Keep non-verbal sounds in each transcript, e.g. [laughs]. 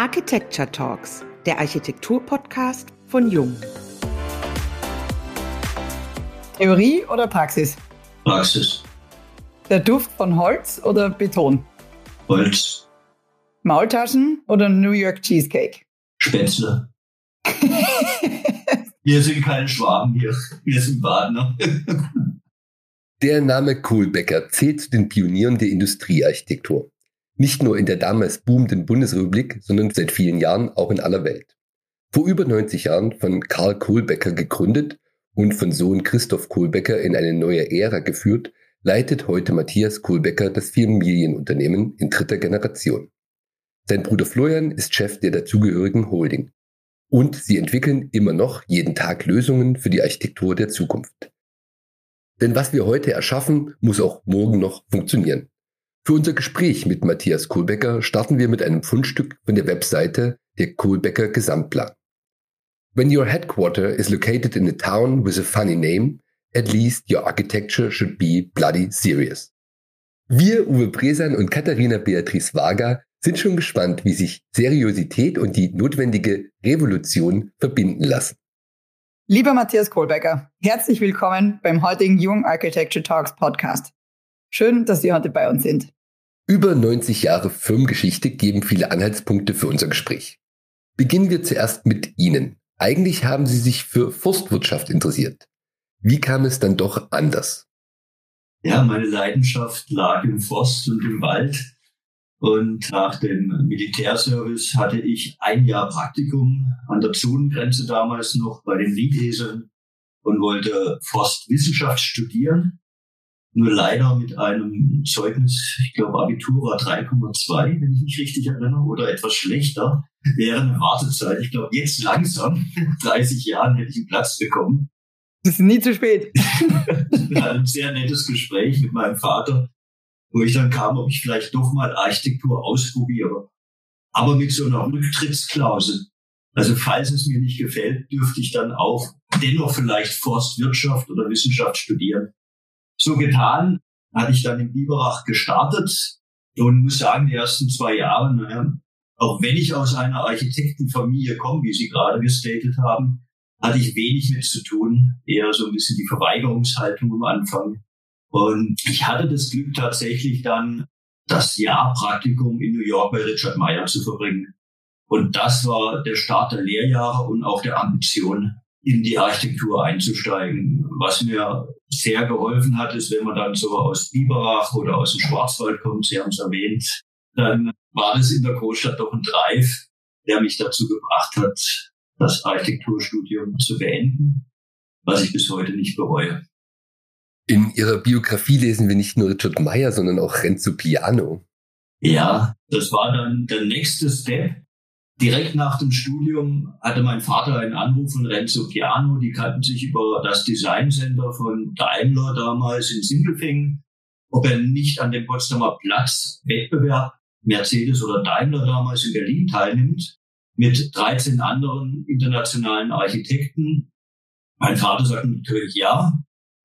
Architecture Talks, der Architektur-Podcast von Jung. Theorie oder Praxis? Praxis. Der Duft von Holz oder Beton? Holz. Maultaschen oder New York Cheesecake? Spätzle. [laughs] wir sind keine Schwaben hier. Wir sind Badner. Der Name Kohlbecker zählt zu den Pionieren der Industriearchitektur. Nicht nur in der damals boomenden Bundesrepublik, sondern seit vielen Jahren auch in aller Welt. Vor über 90 Jahren von Karl Kohlbecker gegründet und von Sohn Christoph Kohlbecker in eine neue Ära geführt, leitet heute Matthias Kohlbecker das Familienunternehmen in dritter Generation. Sein Bruder Florian ist Chef der dazugehörigen Holding. Und sie entwickeln immer noch jeden Tag Lösungen für die Architektur der Zukunft. Denn was wir heute erschaffen, muss auch morgen noch funktionieren. Für unser Gespräch mit Matthias Kohlbecker starten wir mit einem Fundstück von der Webseite der Kohlbecker Gesamtplan. When your headquarter is located in a town with a funny name, at least your architecture should be bloody serious. Wir, Uwe Bresan und Katharina Beatrice Wager, sind schon gespannt, wie sich Seriosität und die notwendige Revolution verbinden lassen. Lieber Matthias Kohlbecker, herzlich willkommen beim heutigen Young Architecture Talks Podcast. Schön, dass Sie heute bei uns sind. Über 90 Jahre Firmengeschichte geben viele Anhaltspunkte für unser Gespräch. Beginnen wir zuerst mit Ihnen. Eigentlich haben Sie sich für Forstwirtschaft interessiert. Wie kam es dann doch anders? Ja, meine Leidenschaft lag im Forst und im Wald. Und nach dem Militärservice hatte ich ein Jahr Praktikum an der Zonengrenze damals noch bei den Liedeseln und wollte Forstwissenschaft studieren. Nur leider mit einem Zeugnis, ich glaube Abitur war 3,2, wenn ich mich richtig erinnere, oder etwas schlechter, während der Wartezeit. Ich glaube, jetzt langsam, 30 Jahren, hätte ich einen Platz bekommen. Das ist nie zu spät. [laughs] ein sehr nettes Gespräch mit meinem Vater, wo ich dann kam, ob ich vielleicht doch mal Architektur ausprobiere. Aber mit so einer Rücktrittsklausel. Also falls es mir nicht gefällt, dürfte ich dann auch dennoch vielleicht Forstwirtschaft oder Wissenschaft studieren. So getan hatte ich dann in Biberach gestartet und muss sagen, die ersten zwei Jahre, naja, auch wenn ich aus einer Architektenfamilie komme, wie Sie gerade gestatet haben, hatte ich wenig mit zu tun, eher so ein bisschen die Verweigerungshaltung am Anfang. Und ich hatte das Glück tatsächlich dann das Jahr Praktikum in New York bei Richard Meyer zu verbringen. Und das war der Start der Lehrjahre und auch der Ambition, in die Architektur einzusteigen. Was mir sehr geholfen hat, ist, wenn man dann so aus Biberach oder aus dem Schwarzwald kommt, Sie haben es erwähnt, dann war das in der Großstadt doch ein Drive, der mich dazu gebracht hat, das Architekturstudium zu beenden, was ich bis heute nicht bereue. In Ihrer Biografie lesen wir nicht nur Richard Meyer, sondern auch Renzo Piano. Ja, das war dann der nächste Step. Direkt nach dem Studium hatte mein Vater einen Anruf von Renzo Piano. Die kannten sich über das Design Center von Daimler damals in Sindelfingen. Ob er nicht an dem Potsdamer Platz Wettbewerb Mercedes oder Daimler damals in Berlin teilnimmt, mit 13 anderen internationalen Architekten. Mein Vater sagt natürlich ja,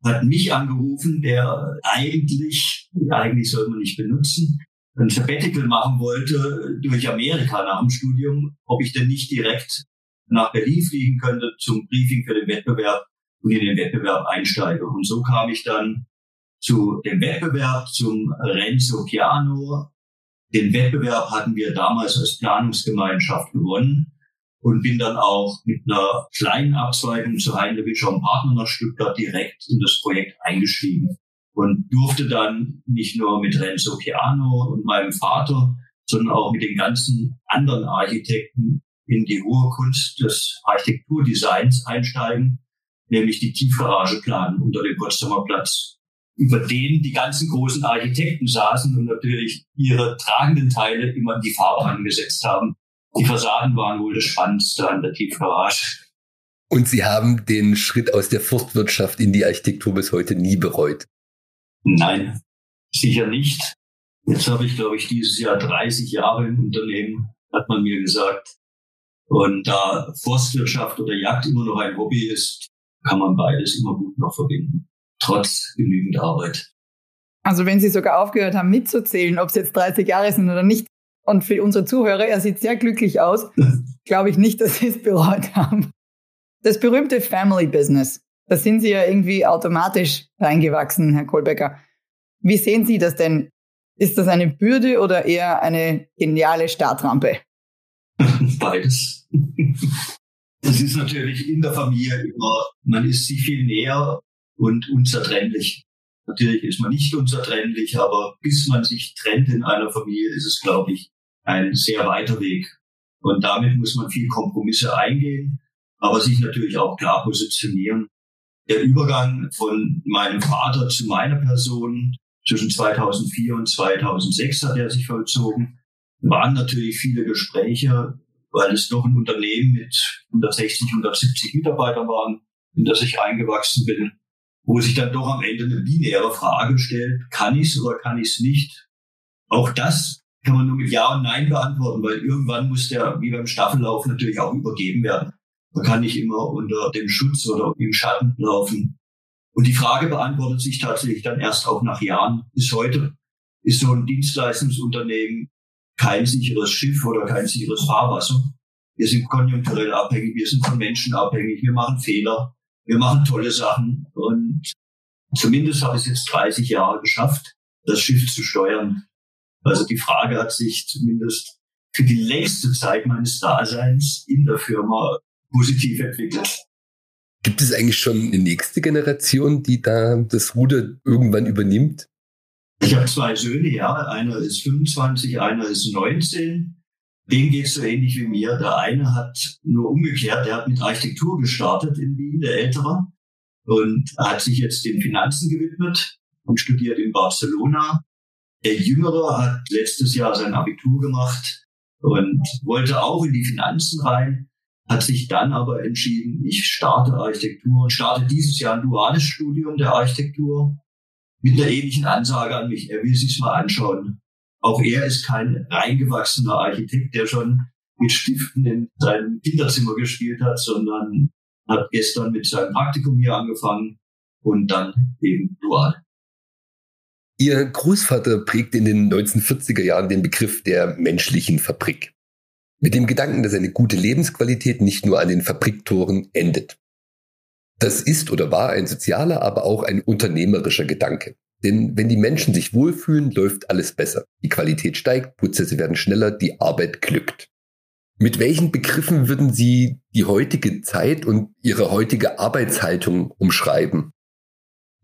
hat mich angerufen, der eigentlich, eigentlich soll man nicht benutzen, ein Sabbatical machen wollte durch Amerika nach dem Studium, ob ich denn nicht direkt nach Berlin fliegen könnte zum Briefing für den Wettbewerb und in den Wettbewerb einsteige. Und so kam ich dann zu dem Wettbewerb, zum Renzo Piano. Den Wettbewerb hatten wir damals als Planungsgemeinschaft gewonnen und bin dann auch mit einer kleinen Abzweigung zu Heinrich und Partner nach Stuttgart direkt in das Projekt eingeschrieben und durfte dann nicht nur mit Renzo Piano und meinem Vater, sondern auch mit den ganzen anderen Architekten in die hohe Kunst des Architekturdesigns einsteigen, nämlich die Tiefgarage planen unter dem Potsdamer Platz, über den die ganzen großen Architekten saßen und natürlich ihre tragenden Teile immer in die Farbe angesetzt haben. Die Fassaden waren wohl das Spannendste an der Tiefgarage. Und Sie haben den Schritt aus der Forstwirtschaft in die Architektur bis heute nie bereut. Nein, sicher nicht. Jetzt habe ich, glaube ich, dieses Jahr 30 Jahre im Unternehmen, hat man mir gesagt. Und da Forstwirtschaft oder Jagd immer noch ein Hobby ist, kann man beides immer gut noch verbinden, trotz genügend Arbeit. Also wenn Sie sogar aufgehört haben mitzuzählen, ob es jetzt 30 Jahre sind oder nicht, Und für unsere Zuhörer, er sieht sehr glücklich aus. [laughs] Glaube ich nicht, dass Sie es bereut haben. Das berühmte Family Business, da sind Sie ja irgendwie automatisch reingewachsen, Herr Kohlbecker. Wie sehen Sie das denn? Ist das eine Bürde oder eher eine geniale Startrampe? [laughs] Beides. Es ist natürlich in der Familie immer, man ist sich viel näher und unzertrennlich. Natürlich ist man nicht unzertrennlich, aber bis man sich trennt in einer Familie, ist es, glaube ich, ein sehr weiter Weg. Und damit muss man viel Kompromisse eingehen, aber sich natürlich auch klar positionieren. Der Übergang von meinem Vater zu meiner Person zwischen 2004 und 2006 hat er sich vollzogen. Waren natürlich viele Gespräche, weil es doch ein Unternehmen mit 160, 170 Mitarbeitern waren, in das ich eingewachsen bin, wo sich dann doch am Ende eine binäre Frage stellt, kann ich es oder kann ich es nicht? Auch das kann man nur mit Ja und Nein beantworten, weil irgendwann muss der, wie beim Staffellauf, natürlich auch übergeben werden. Man kann nicht immer unter dem Schutz oder im Schatten laufen. Und die Frage beantwortet sich tatsächlich dann erst auch nach Jahren. Bis heute ist so ein Dienstleistungsunternehmen kein sicheres Schiff oder kein sicheres Fahrwasser. Wir sind konjunkturell abhängig, wir sind von Menschen abhängig, wir machen Fehler, wir machen tolle Sachen und zumindest habe ich es jetzt 30 Jahre geschafft, das Schiff zu steuern. Also die Frage hat sich zumindest für die längste Zeit meines Daseins in der Firma positiv entwickelt. Gibt es eigentlich schon eine nächste Generation, die da das Ruder irgendwann übernimmt? Ich habe zwei Söhne, ja. Einer ist 25, einer ist 19. Dem geht es so ähnlich wie mir. Der eine hat nur umgekehrt, der hat mit Architektur gestartet in Wien, der Ältere, und hat sich jetzt den Finanzen gewidmet und studiert in Barcelona. Der Jüngere hat letztes Jahr sein Abitur gemacht und wollte auch in die Finanzen rein, hat sich dann aber entschieden, ich starte Architektur und starte dieses Jahr ein duales Studium der Architektur mit einer ähnlichen Ansage an mich. Er will sich's mal anschauen. Auch er ist kein reingewachsener Architekt, der schon mit Stiften in seinem Kinderzimmer gespielt hat, sondern hat gestern mit seinem Praktikum hier angefangen und dann eben dual. Ihr Großvater prägte in den 1940er Jahren den Begriff der menschlichen Fabrik. Mit dem Gedanken, dass eine gute Lebensqualität nicht nur an den Fabriktoren endet. Das ist oder war ein sozialer, aber auch ein unternehmerischer Gedanke. Denn wenn die Menschen sich wohlfühlen, läuft alles besser. Die Qualität steigt, Prozesse werden schneller, die Arbeit glückt. Mit welchen Begriffen würden Sie die heutige Zeit und Ihre heutige Arbeitshaltung umschreiben?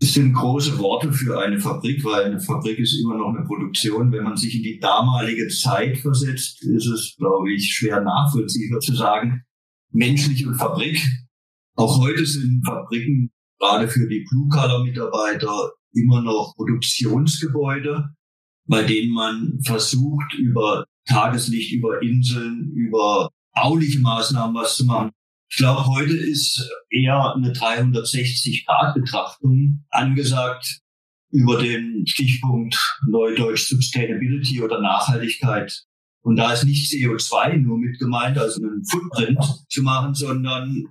Das sind große Worte für eine Fabrik, weil eine Fabrik ist immer noch eine Produktion. Wenn man sich in die damalige Zeit versetzt, ist es, glaube ich, schwer nachvollziehbar zu sagen, menschlich und Fabrik. Auch heute sind Fabriken gerade für die Blue-Color-Mitarbeiter immer noch Produktionsgebäude, bei denen man versucht, über Tageslicht, über Inseln, über bauliche Maßnahmen was zu machen. Ich glaube, heute ist eher eine 360-Grad-Betrachtung angesagt über den Stichpunkt Neudeutsch Sustainability oder Nachhaltigkeit. Und da ist nicht CO2 nur mit gemeint, also einen Footprint zu machen, sondern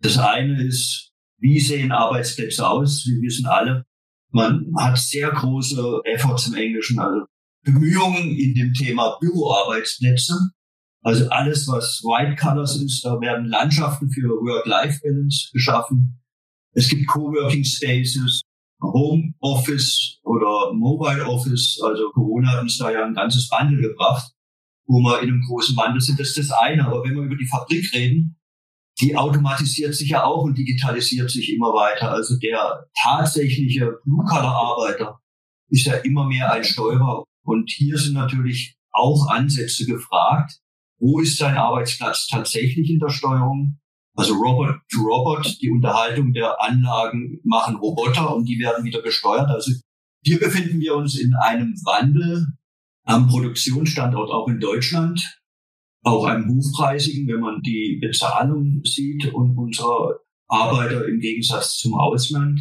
das eine ist, wie sehen Arbeitsplätze aus? Wir wissen alle, man hat sehr große Efforts im Englischen, also Bemühungen in dem Thema Büroarbeitsplätze. Also alles, was White Colors ist, da werden Landschaften für Work-Life-Balance geschaffen. Es gibt Coworking Spaces, Home Office oder Mobile Office. Also Corona hat uns da ja ein ganzes Wandel gebracht, wo wir in einem großen Wandel sind. Das ist das eine. Aber wenn wir über die Fabrik reden, die automatisiert sich ja auch und digitalisiert sich immer weiter. Also der tatsächliche Blue-Color-Arbeiter ist ja immer mehr ein Steuerer. Und hier sind natürlich auch Ansätze gefragt. Wo ist sein Arbeitsplatz tatsächlich in der Steuerung? Also Robot to Robot, die Unterhaltung der Anlagen machen Roboter und die werden wieder gesteuert. Also hier befinden wir uns in einem Wandel am Produktionsstandort auch in Deutschland auch einem hochpreisigen, wenn man die Bezahlung sieht und unserer Arbeiter im Gegensatz zum Ausland.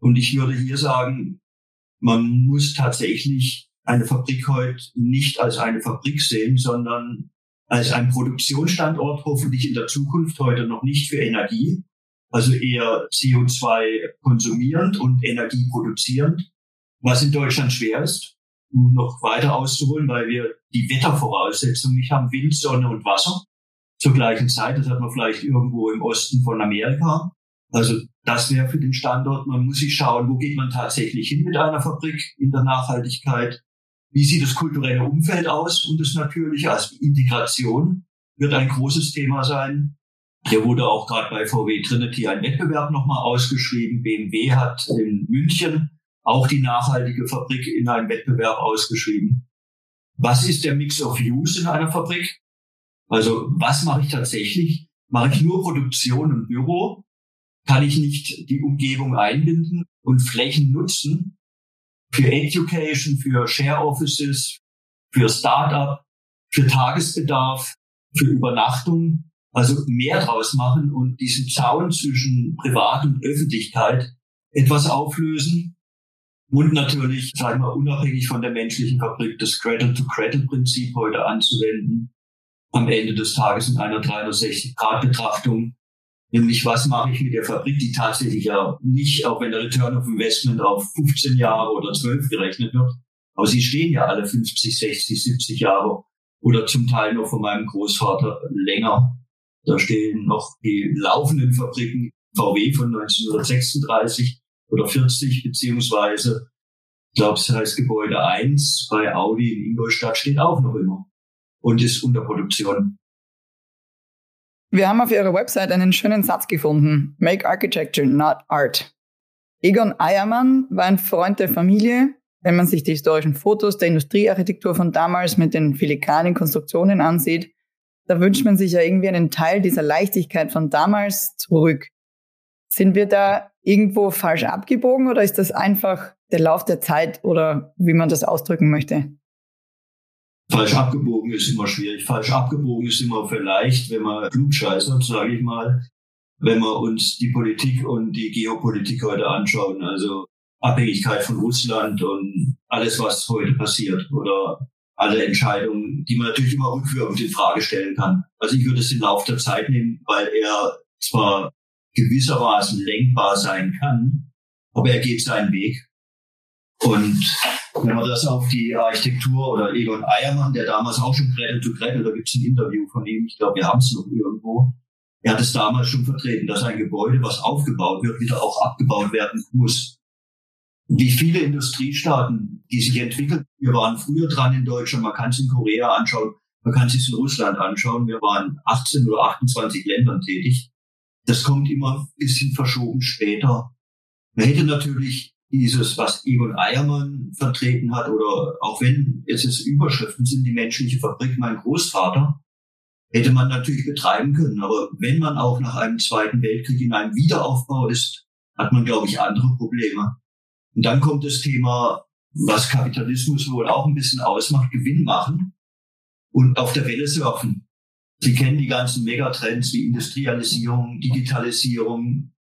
Und ich würde hier sagen, man muss tatsächlich eine Fabrik heute nicht als eine Fabrik sehen, sondern als ein Produktionsstandort, hoffentlich in der Zukunft heute noch nicht für Energie, also eher CO2 konsumierend und Energie produzierend, was in Deutschland schwer ist. um noch weiter auszuholen, weil wir die Wettervoraussetzungen nicht haben, Wind, Sonne und Wasser zur gleichen Zeit. Das hat man vielleicht irgendwo im Osten von Amerika. Also das wäre für den Standort. Man muss sich schauen, wo geht man tatsächlich hin mit einer Fabrik in der Nachhaltigkeit? Wie sieht das kulturelle Umfeld aus? Und das natürliche als Integration wird ein großes Thema sein. Hier wurde auch gerade bei VW Trinity ein Wettbewerb nochmal ausgeschrieben. BMW hat in München auch die nachhaltige Fabrik in einem Wettbewerb ausgeschrieben. Was ist der Mix of Use in einer Fabrik? Also was mache ich tatsächlich? Mache ich nur Produktion und Büro? Kann ich nicht die Umgebung einbinden und Flächen nutzen für Education, für Share Offices, für Startup, für Tagesbedarf, für Übernachtung? Also mehr draus machen und diesen Zaun zwischen Privat und Öffentlichkeit etwas auflösen. Und natürlich, sagen wir, unabhängig von der menschlichen Fabrik, das Cradle-to-Cradle-Prinzip heute anzuwenden. Am Ende des Tages in einer 360-Grad-Betrachtung. Nämlich, was mache ich mit der Fabrik, die tatsächlich ja nicht, auch wenn der Return of Investment auf 15 Jahre oder 12 gerechnet wird, aber sie stehen ja alle 50, 60, 70 Jahre oder zum Teil noch von meinem Großvater länger da stehen noch die laufenden Fabriken VW von 1936 oder 40 beziehungsweise, ich glaube, es heißt Gebäude 1 bei Audi in Ingolstadt steht auch noch immer und ist unter Produktion. Wir haben auf Ihrer Website einen schönen Satz gefunden. Make architecture, not art. Egon Eiermann war ein Freund der Familie. Wenn man sich die historischen Fotos der Industriearchitektur von damals mit den filigranen Konstruktionen ansieht, da wünscht man sich ja irgendwie einen Teil dieser Leichtigkeit von damals zurück. Sind wir da irgendwo falsch abgebogen oder ist das einfach der Lauf der Zeit oder wie man das ausdrücken möchte? Falsch abgebogen ist immer schwierig. Falsch abgebogen ist immer vielleicht, wenn man klugscheißert, sage ich mal, wenn wir uns die Politik und die Geopolitik heute anschauen. Also Abhängigkeit von Russland und alles, was heute passiert oder alle Entscheidungen, die man natürlich immer rückwirkend in Frage stellen kann. Also ich würde es den Lauf der Zeit nehmen, weil er zwar gewissermaßen lenkbar sein kann, aber er geht seinen Weg. Und wenn man das auf die Architektur oder Egon Eiermann, der damals auch schon Gretel to Gretel, da gibt es ein Interview von ihm, ich glaube, wir haben es noch irgendwo, er hat es damals schon vertreten, dass ein Gebäude, was aufgebaut wird, wieder auch abgebaut werden muss wie viele Industriestaaten, die sich entwickeln. Wir waren früher dran in Deutschland, man kann es in Korea anschauen, man kann es sich in Russland anschauen. Wir waren 18 oder 28 Ländern tätig. Das kommt immer ein bisschen verschoben später. Man hätte natürlich dieses, was Egon Eiermann vertreten hat, oder auch wenn jetzt es Überschriften sind, die menschliche Fabrik, mein Großvater, hätte man natürlich betreiben können. Aber wenn man auch nach einem Zweiten Weltkrieg in einem Wiederaufbau ist, hat man, glaube ich, andere Probleme. Und dann kommt das Thema, was Kapitalismus wohl auch ein bisschen ausmacht, Gewinn machen und auf der Welle surfen. Sie kennen die ganzen Megatrends wie Industrialisierung, Digitalisierung.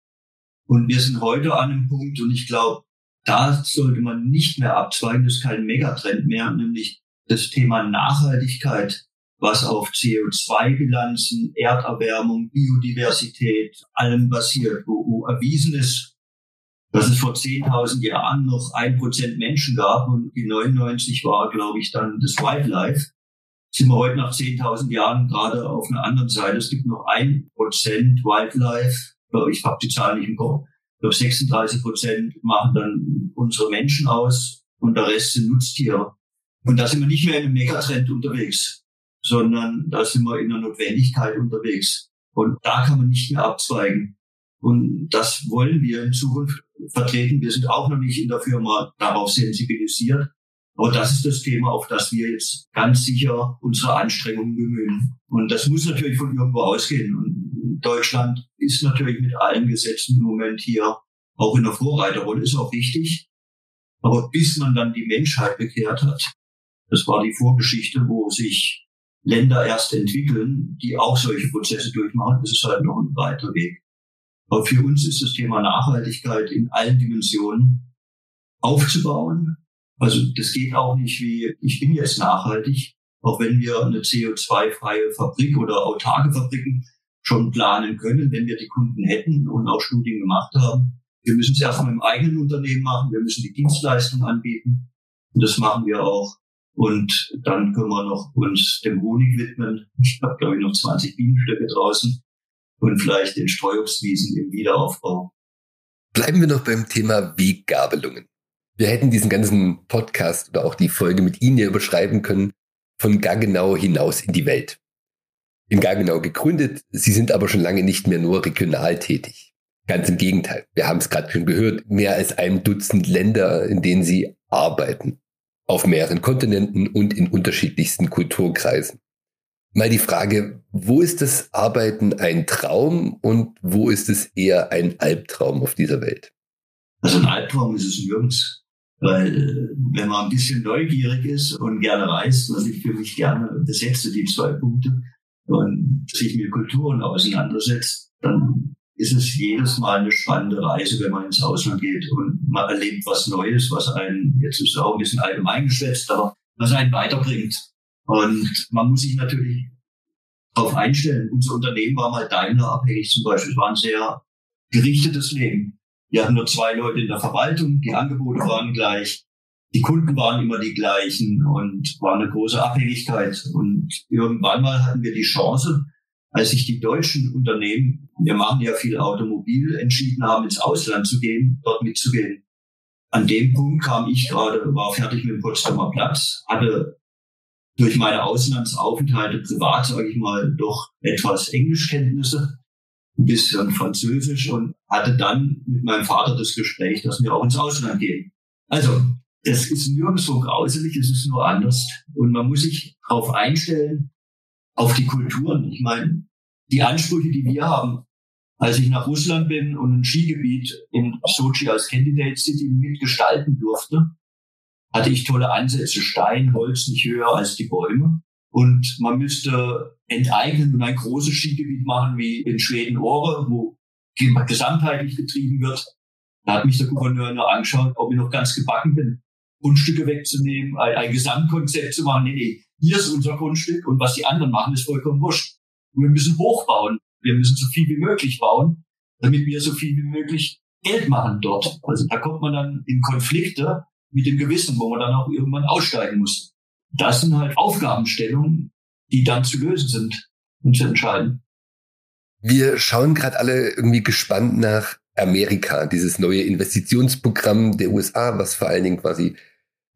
Und wir sind heute an einem Punkt, und ich glaube, da sollte man nicht mehr abzweigen, das ist kein Megatrend mehr, nämlich das Thema Nachhaltigkeit, was auf CO2-Bilanzen, Erderwärmung, Biodiversität, allem basiert, wo, wo erwiesen ist, dass es vor 10.000 Jahren noch ein Prozent Menschen gab und die 99 war, glaube ich, dann das Wildlife. Sind wir heute nach 10.000 Jahren gerade auf einer anderen Seite. Es gibt noch ein Prozent Wildlife. Ich habe die Zahl nicht im Kopf. Glaube, 36 Prozent machen dann unsere Menschen aus und der Rest sind Nutztiere. Und da sind wir nicht mehr in einem Megatrend unterwegs, sondern da sind wir in einer Notwendigkeit unterwegs. Und da kann man nicht mehr abzweigen. Und das wollen wir in Zukunft vertreten. Wir sind auch noch nicht in der Firma darauf sensibilisiert. Aber das ist das Thema, auf das wir jetzt ganz sicher unsere Anstrengungen bemühen. Und das muss natürlich von irgendwo ausgehen. Und Deutschland ist natürlich mit allen Gesetzen im Moment hier auch in der Vorreiterrolle, ist auch wichtig. Aber bis man dann die Menschheit bekehrt hat, das war die Vorgeschichte, wo sich Länder erst entwickeln, die auch solche Prozesse durchmachen, ist halt noch ein weiter Weg. Aber für uns ist das Thema Nachhaltigkeit in allen Dimensionen aufzubauen. Also das geht auch nicht wie, ich bin jetzt nachhaltig, auch wenn wir eine CO2-freie Fabrik oder autarke Fabriken schon planen können, wenn wir die Kunden hätten und auch Studien gemacht haben. Wir müssen es erstmal im eigenen Unternehmen machen, wir müssen die Dienstleistung anbieten. Und das machen wir auch. Und dann können wir noch uns dem Honig widmen. Ich habe, glaube ich, noch 20 Bienenstöcke draußen und vielleicht den Streuobstwiesen im Wiederaufbau. Bleiben wir noch beim Thema Weggabelungen. Wir hätten diesen ganzen Podcast oder auch die Folge mit Ihnen ja überschreiben können, von Gaggenau hinaus in die Welt. In Gaggenau gegründet, Sie sind aber schon lange nicht mehr nur regional tätig. Ganz im Gegenteil. Wir haben es gerade schon gehört, mehr als ein Dutzend Länder, in denen Sie arbeiten. Auf mehreren Kontinenten und in unterschiedlichsten Kulturkreisen. Mal die Frage, wo ist das Arbeiten ein Traum und wo ist es eher ein Albtraum auf dieser Welt? Also ein Albtraum ist es nirgends. Weil wenn man ein bisschen neugierig ist und gerne reist, was ich für mich gerne besetze, die zwei Punkte, und sich mit Kulturen auseinandersetzt, dann ist es jedes Mal eine spannende Reise, wenn man ins Ausland geht und man erlebt was Neues, was einen, jetzt ist auch ein bisschen allgemein geschwätzt, aber was einen weiterbringt. Und man muss sich natürlich darauf einstellen. Unser Unternehmen war mal Daimler abhängig zum Beispiel. Es war ein sehr gerichtetes Leben. Wir hatten nur zwei Leute in der Verwaltung, die Angebote waren gleich, die Kunden waren immer die gleichen und war eine große Abhängigkeit. Und irgendwann mal hatten wir die Chance, als sich die deutschen Unternehmen, wir machen ja viel Automobil, entschieden haben, ins Ausland zu gehen, dort mitzugehen. An dem Punkt kam ich gerade, war fertig mit dem Potsdamer Platz, hatte durch meine Auslandsaufenthalte privat, sage ich mal, doch etwas Englischkenntnisse, ein bisschen Französisch und hatte dann mit meinem Vater das Gespräch, dass wir auch ins Ausland gehen. Also, das ist nirgendwo grauselig, es ist nur anders. Und man muss sich darauf einstellen, auf die Kulturen. Ich meine, die Ansprüche, die wir haben, als ich nach Russland bin und ein Skigebiet in Sochi als Candidate City mitgestalten durfte, hatte ich tolle Ansätze. Stein, Holz nicht höher als die Bäume. Und man müsste enteignen und ein großes Skigebiet machen wie in Schweden-Ohre, wo gesamtheitlich getrieben wird. Da hat mich der Gouverneur nur angeschaut, ob ich noch ganz gebacken bin. Grundstücke wegzunehmen, ein, ein Gesamtkonzept zu machen. Nee, nee, hier ist unser Grundstück und was die anderen machen, ist vollkommen wurscht. Und wir müssen hochbauen. Wir müssen so viel wie möglich bauen, damit wir so viel wie möglich Geld machen dort. Also da kommt man dann in Konflikte mit dem Gewissen, wo man dann auch irgendwann aussteigen muss. Das sind halt Aufgabenstellungen, die dann zu lösen sind und zu entscheiden. Wir schauen gerade alle irgendwie gespannt nach Amerika, dieses neue Investitionsprogramm der USA, was vor allen Dingen quasi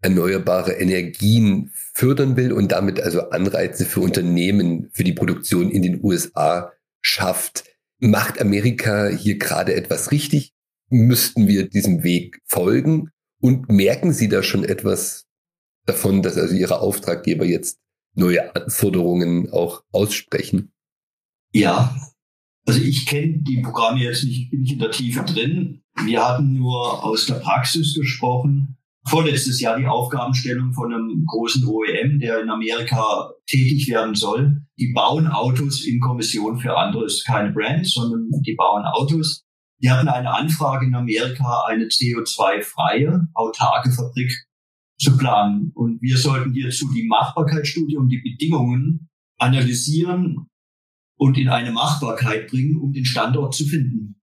erneuerbare Energien fördern will und damit also Anreize für Unternehmen für die Produktion in den USA schafft. Macht Amerika hier gerade etwas richtig? Müssten wir diesem Weg folgen? Und merken Sie da schon etwas davon, dass also Ihre Auftraggeber jetzt neue Anforderungen auch aussprechen? Ja, also ich kenne die Programme jetzt nicht, ich bin nicht in der Tiefe drin. Wir hatten nur aus der Praxis gesprochen. Vorletztes Jahr die Aufgabenstellung von einem großen OEM, der in Amerika tätig werden soll. Die bauen Autos in Kommission für andere, ist keine Brand, sondern die bauen Autos. Die hatten eine Anfrage in Amerika, eine CO2-freie, autarke Fabrik zu planen. Und wir sollten hierzu die Machbarkeitsstudie und die Bedingungen analysieren und in eine Machbarkeit bringen, um den Standort zu finden.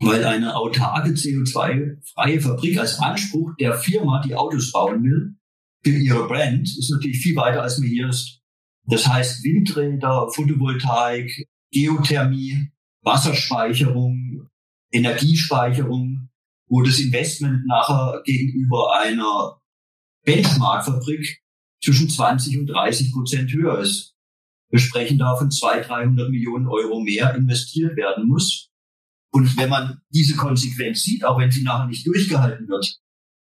Weil eine autarke CO2-freie Fabrik als Anspruch der Firma, die Autos bauen will, für ihre Brand, ist natürlich viel weiter, als mir hier ist. Das heißt Windräder, Photovoltaik, Geothermie, Wasserspeicherung, Energiespeicherung, wo das Investment nachher gegenüber einer Benchmark-Fabrik zwischen 20 und 30 Prozent höher ist. Wir sprechen da von 200, 300 Millionen Euro mehr investiert werden muss. Und wenn man diese Konsequenz sieht, auch wenn sie nachher nicht durchgehalten wird,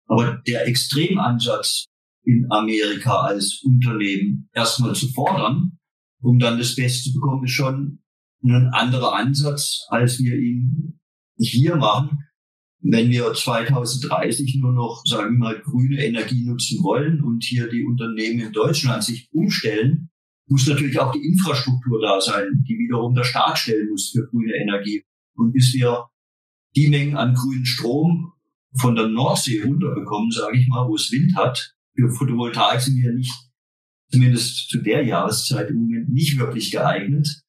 aber der Extremansatz in Amerika als Unternehmen erstmal zu fordern, um dann das Beste zu bekommen, ist schon ein anderer Ansatz, als wir ihn hier machen. Wenn wir 2030 nur noch, sagen wir mal, grüne Energie nutzen wollen und hier die Unternehmen in Deutschland sich umstellen, muss natürlich auch die Infrastruktur da sein, die wiederum der Staat stellen muss für grüne Energie. Und bis wir die Mengen an grünen Strom von der Nordsee runterbekommen, sage ich mal, wo es Wind hat, für Photovoltaik sind wir nicht, zumindest zu der Jahreszeit im Moment nicht wirklich geeignet,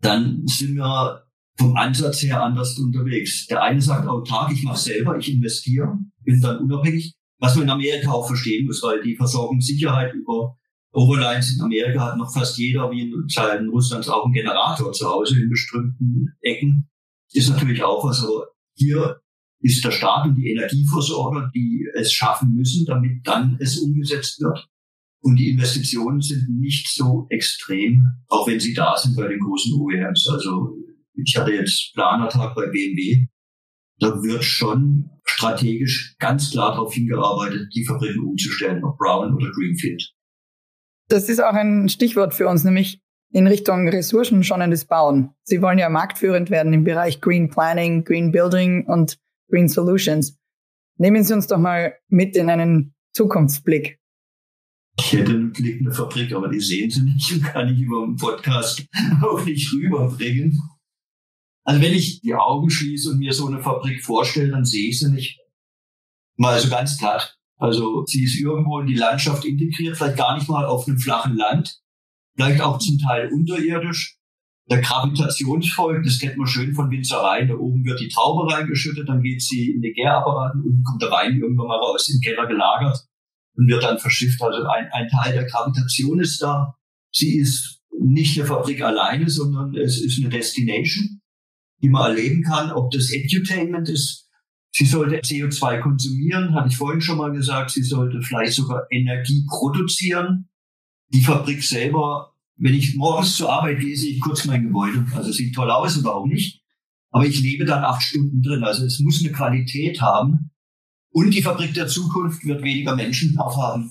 dann sind wir vom Ansatz her anders unterwegs. Der eine sagt autark, ich mache selber, ich investiere, bin dann unabhängig. was man in Amerika auch verstehen muss, weil die Versorgungssicherheit über Overlines in Amerika hat noch fast jeder, wie in Teilen Russlands, auch einen Generator zu Hause in bestimmten Ecken. Ist natürlich auch was, aber hier ist der Staat und die Energieversorger, die es schaffen müssen, damit dann es umgesetzt wird. Und die Investitionen sind nicht so extrem, auch wenn sie da sind bei den großen OEMs. Also ich hatte jetzt Planertag bei BMW. Da wird schon strategisch ganz klar darauf hingearbeitet, die Fabriken umzustellen, ob Brown oder Greenfield. Das ist auch ein Stichwort für uns, nämlich in Richtung ressourcenschonendes Bauen. Sie wollen ja marktführend werden im Bereich Green Planning, Green Building und Green Solutions. Nehmen Sie uns doch mal mit in einen Zukunftsblick. Ich hätte einen Blick eine Fabrik, aber die sehen Sie nicht und kann ich über einen Podcast [laughs] auch nicht rüberbringen. Also wenn ich die Augen schließe und mir so eine Fabrik vorstelle, dann sehe ich sie nicht. Mal so ganz glatt. Also sie ist irgendwo in die Landschaft integriert, vielleicht gar nicht mal auf einem flachen Land, vielleicht auch zum Teil unterirdisch. Der Gravitationsfolge, das kennt man schön von Winzereien, da oben wird die Traube reingeschüttet, dann geht sie in den Gärapparat und kommt der Wein irgendwann mal raus, im Keller gelagert und wird dann verschifft. Also ein, ein Teil der Gravitation ist da. Sie ist nicht eine Fabrik alleine, sondern es ist eine Destination, die man erleben kann, ob das Edutainment ist, Sie sollte CO2 konsumieren, hatte ich vorhin schon mal gesagt. Sie sollte vielleicht sogar Energie produzieren. Die Fabrik selber, wenn ich morgens zur Arbeit gehe, sehe ich kurz mein Gebäude. Also sieht toll aus oder auch nicht. Aber ich lebe dann acht Stunden drin. Also es muss eine Qualität haben. Und die Fabrik der Zukunft wird weniger Menschen haben.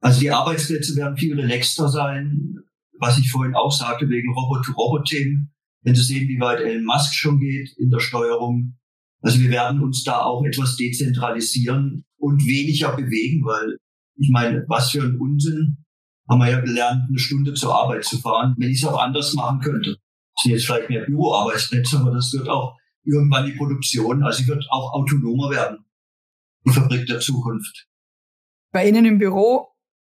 Also die Arbeitsplätze werden viel relaxter sein. Was ich vorhin auch sagte, wegen Robot-to-Robot-Themen. Wenn Sie sehen, wie weit Elon Musk schon geht in der Steuerung, also wir werden uns da auch etwas dezentralisieren und weniger bewegen, weil ich meine, was für ein Unsinn haben wir ja gelernt, eine Stunde zur Arbeit zu fahren, wenn ich es auch anders machen könnte. Das sind jetzt vielleicht mehr Büroarbeitsplätze, aber das wird auch irgendwann die Produktion, also sie wird auch autonomer werden. Die Fabrik der Zukunft. Bei Ihnen im Büro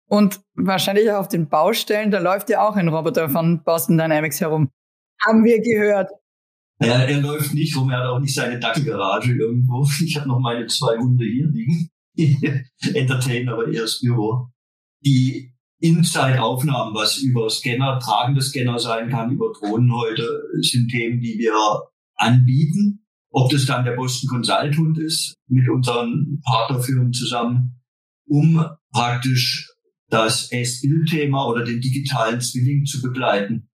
und wahrscheinlich auch auf den Baustellen, da läuft ja auch ein Roboter von Boston Dynamics herum. Haben wir gehört. Er, er läuft nicht rum, er hat auch nicht seine Dackelgarage irgendwo. [laughs] Ich habe noch meine zwei Hunde hier liegen. [laughs] Entertain, aber das Büro. Die Inside-Aufnahmen, was über Scanner, tragende Scanner sein kann, über Drohnen heute, sind Themen, die wir anbieten. Ob das dann der Boston Consultant ist, mit unseren Partnerfirmen zusammen, um praktisch das S-Bild-Thema oder den digitalen Zwilling zu begleiten.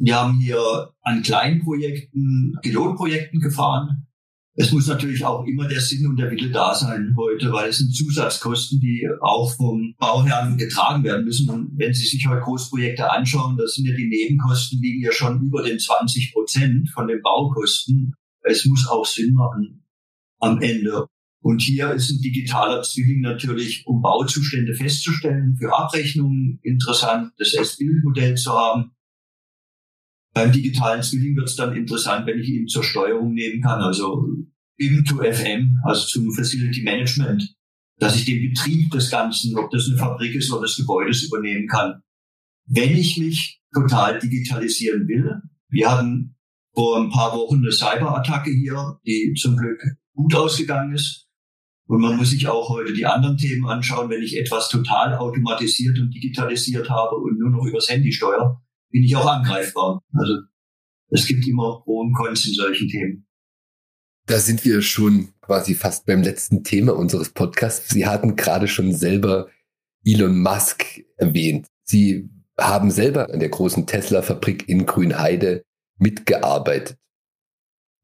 Wir haben hier an kleinen Projekten, Pilotprojekten gefahren. Es muss natürlich auch immer der Sinn und der Wille da sein heute, weil es sind Zusatzkosten, die auch vom Bauherrn getragen werden müssen. Und wenn Sie sich heute Großprojekte anschauen, da sind ja die Nebenkosten liegen ja schon über den 20 Prozent von den Baukosten. Es muss auch Sinn machen am Ende. Und hier ist ein digitaler Zwilling natürlich, um Bauzustände festzustellen, für Abrechnungen interessant, das S-Bild-Modell zu haben beim digitalen Zwilling wird es dann interessant, wenn ich ihn zur Steuerung nehmen kann, also im to FM, also zum Facility Management, dass ich den Betrieb des Ganzen, ob das eine Fabrik ist oder des Gebäudes übernehmen kann. Wenn ich mich total digitalisieren will, wir hatten vor ein paar Wochen eine Cyberattacke hier, die zum Glück gut ausgegangen ist. Und man muss sich auch heute die anderen Themen anschauen, wenn ich etwas total automatisiert und digitalisiert habe und nur noch übers Handy steuere, bin ich auch angreifbar. Also es gibt immer Pro und in solchen Themen. Da sind wir schon quasi fast beim letzten Thema unseres Podcasts. Sie hatten gerade schon selber Elon Musk erwähnt. Sie haben selber an der großen Tesla-Fabrik in Grünheide mitgearbeitet.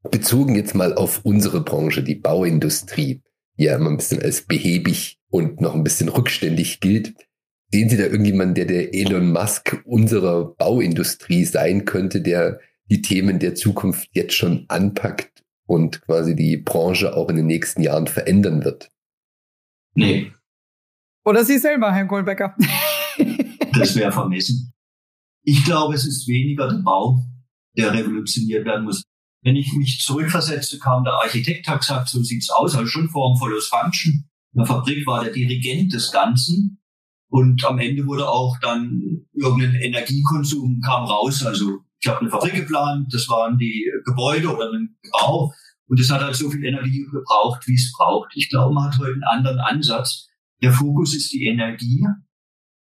Bezogen jetzt mal auf unsere Branche, die Bauindustrie, die ja immer ein bisschen als behäbig und noch ein bisschen rückständig gilt. Sehen Sie da irgendjemanden, der der Elon Musk unserer Bauindustrie sein könnte, der die Themen der Zukunft jetzt schon anpackt und quasi die Branche auch in den nächsten Jahren verändern wird? Nee. Oder Sie selber, Herr Kohlbecker. [laughs] das wäre vermessen. Ich glaube, es ist weniger der Bau, der revolutioniert werden muss. Wenn ich mich zurückversetze, kam der Architekt, hat gesagt, so sieht's aus, also schon Form follows Function. In der Fabrik war der Dirigent des Ganzen und am Ende wurde auch dann irgendein Energiekonsum kam raus. Also ich habe eine Fabrik geplant, das waren die Gebäude oder ein Bau Und es hat halt so viel Energie gebraucht, wie es braucht. Ich glaube, man hat heute einen anderen Ansatz. Der Fokus ist die Energie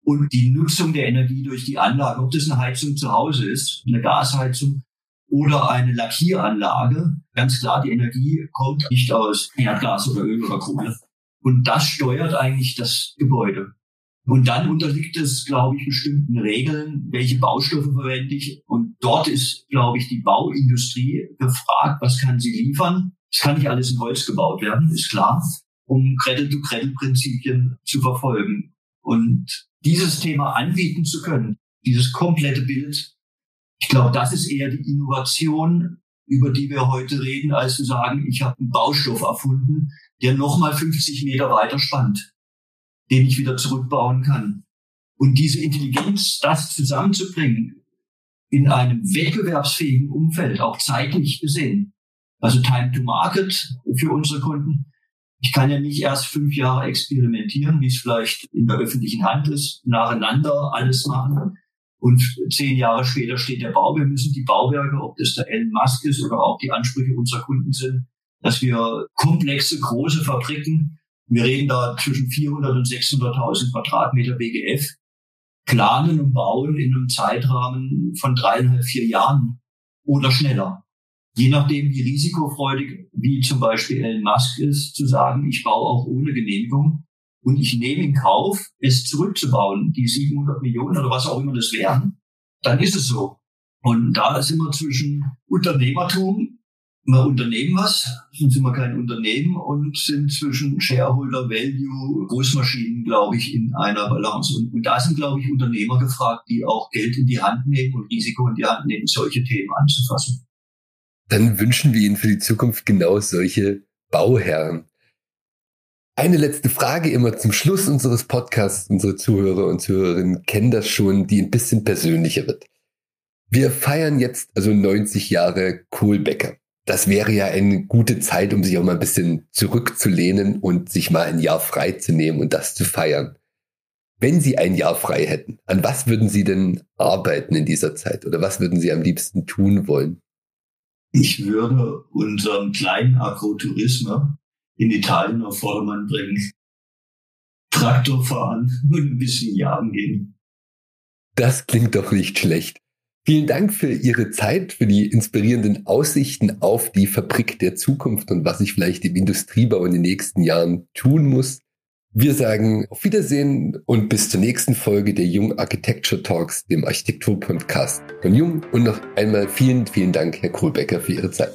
und die Nutzung der Energie durch die Anlage. Ob das eine Heizung zu Hause ist, eine Gasheizung oder eine Lackieranlage. Ganz klar, die Energie kommt nicht aus Erdgas oder Öl oder Kohle. Und das steuert eigentlich das Gebäude. Und dann unterliegt es, glaube ich, bestimmten Regeln, welche Baustoffe verwende ich. Und dort ist, glaube ich, die Bauindustrie gefragt, was kann sie liefern. Es kann nicht alles in Holz gebaut werden, ist klar, um Credit-to-Credit-Prinzipien zu verfolgen. Und dieses Thema anbieten zu können, dieses komplette Bild, ich glaube, das ist eher die Innovation, über die wir heute reden, als zu sagen, ich habe einen Baustoff erfunden, der nochmal 50 Meter weiter spannt den ich wieder zurückbauen kann. Und diese Intelligenz, das zusammenzubringen in einem wettbewerbsfähigen Umfeld, auch zeitlich gesehen, also Time to Market für unsere Kunden. Ich kann ja nicht erst fünf Jahre experimentieren, wie es vielleicht in der öffentlichen Hand ist, nacheinander alles machen. Und zehn Jahre später steht der Bau. Wir müssen die Bauwerke, ob das der Elon Musk ist oder auch die Ansprüche unserer Kunden sind, dass wir komplexe, große Fabriken wir reden da zwischen 400 und 600.000 Quadratmeter BGF, planen und bauen in einem Zeitrahmen von dreieinhalb, vier Jahren oder schneller. Je nachdem, wie risikofreudig, wie zum Beispiel Elon Musk ist, zu sagen, ich baue auch ohne Genehmigung und ich nehme in Kauf, es zurückzubauen, die 700 Millionen oder was auch immer das wären, dann ist es so. Und da sind wir zwischen Unternehmertum wir unternehmen was, sonst sind wir kein Unternehmen und sind zwischen Shareholder Value, Großmaschinen, glaube ich, in einer Balance. Und, und da sind, glaube ich, Unternehmer gefragt, die auch Geld in die Hand nehmen und Risiko in die Hand nehmen, solche Themen anzufassen. Dann wünschen wir Ihnen für die Zukunft genau solche Bauherren. Eine letzte Frage immer zum Schluss unseres Podcasts. Unsere Zuhörer und Zuhörerinnen kennen das schon, die ein bisschen persönlicher wird. Wir feiern jetzt also 90 Jahre Kohlbecker das wäre ja eine gute Zeit, um sich auch mal ein bisschen zurückzulehnen und sich mal ein Jahr frei zu nehmen und das zu feiern. Wenn Sie ein Jahr frei hätten, an was würden Sie denn arbeiten in dieser Zeit oder was würden Sie am liebsten tun wollen? Ich würde unseren kleinen Agrotourismus in Italien auf Vordermann bringen. Traktor fahren und ein bisschen jagen gehen. Das klingt doch nicht schlecht. Vielen Dank für Ihre Zeit, für die inspirierenden Aussichten auf die Fabrik der Zukunft und was ich vielleicht im Industriebau in den nächsten Jahren tun muss. Wir sagen auf Wiedersehen und bis zur nächsten Folge der Jung Architecture Talks, dem Architektur-Podcast von Jung. Und noch einmal vielen, vielen Dank, Herr Kohlbecker, für Ihre Zeit.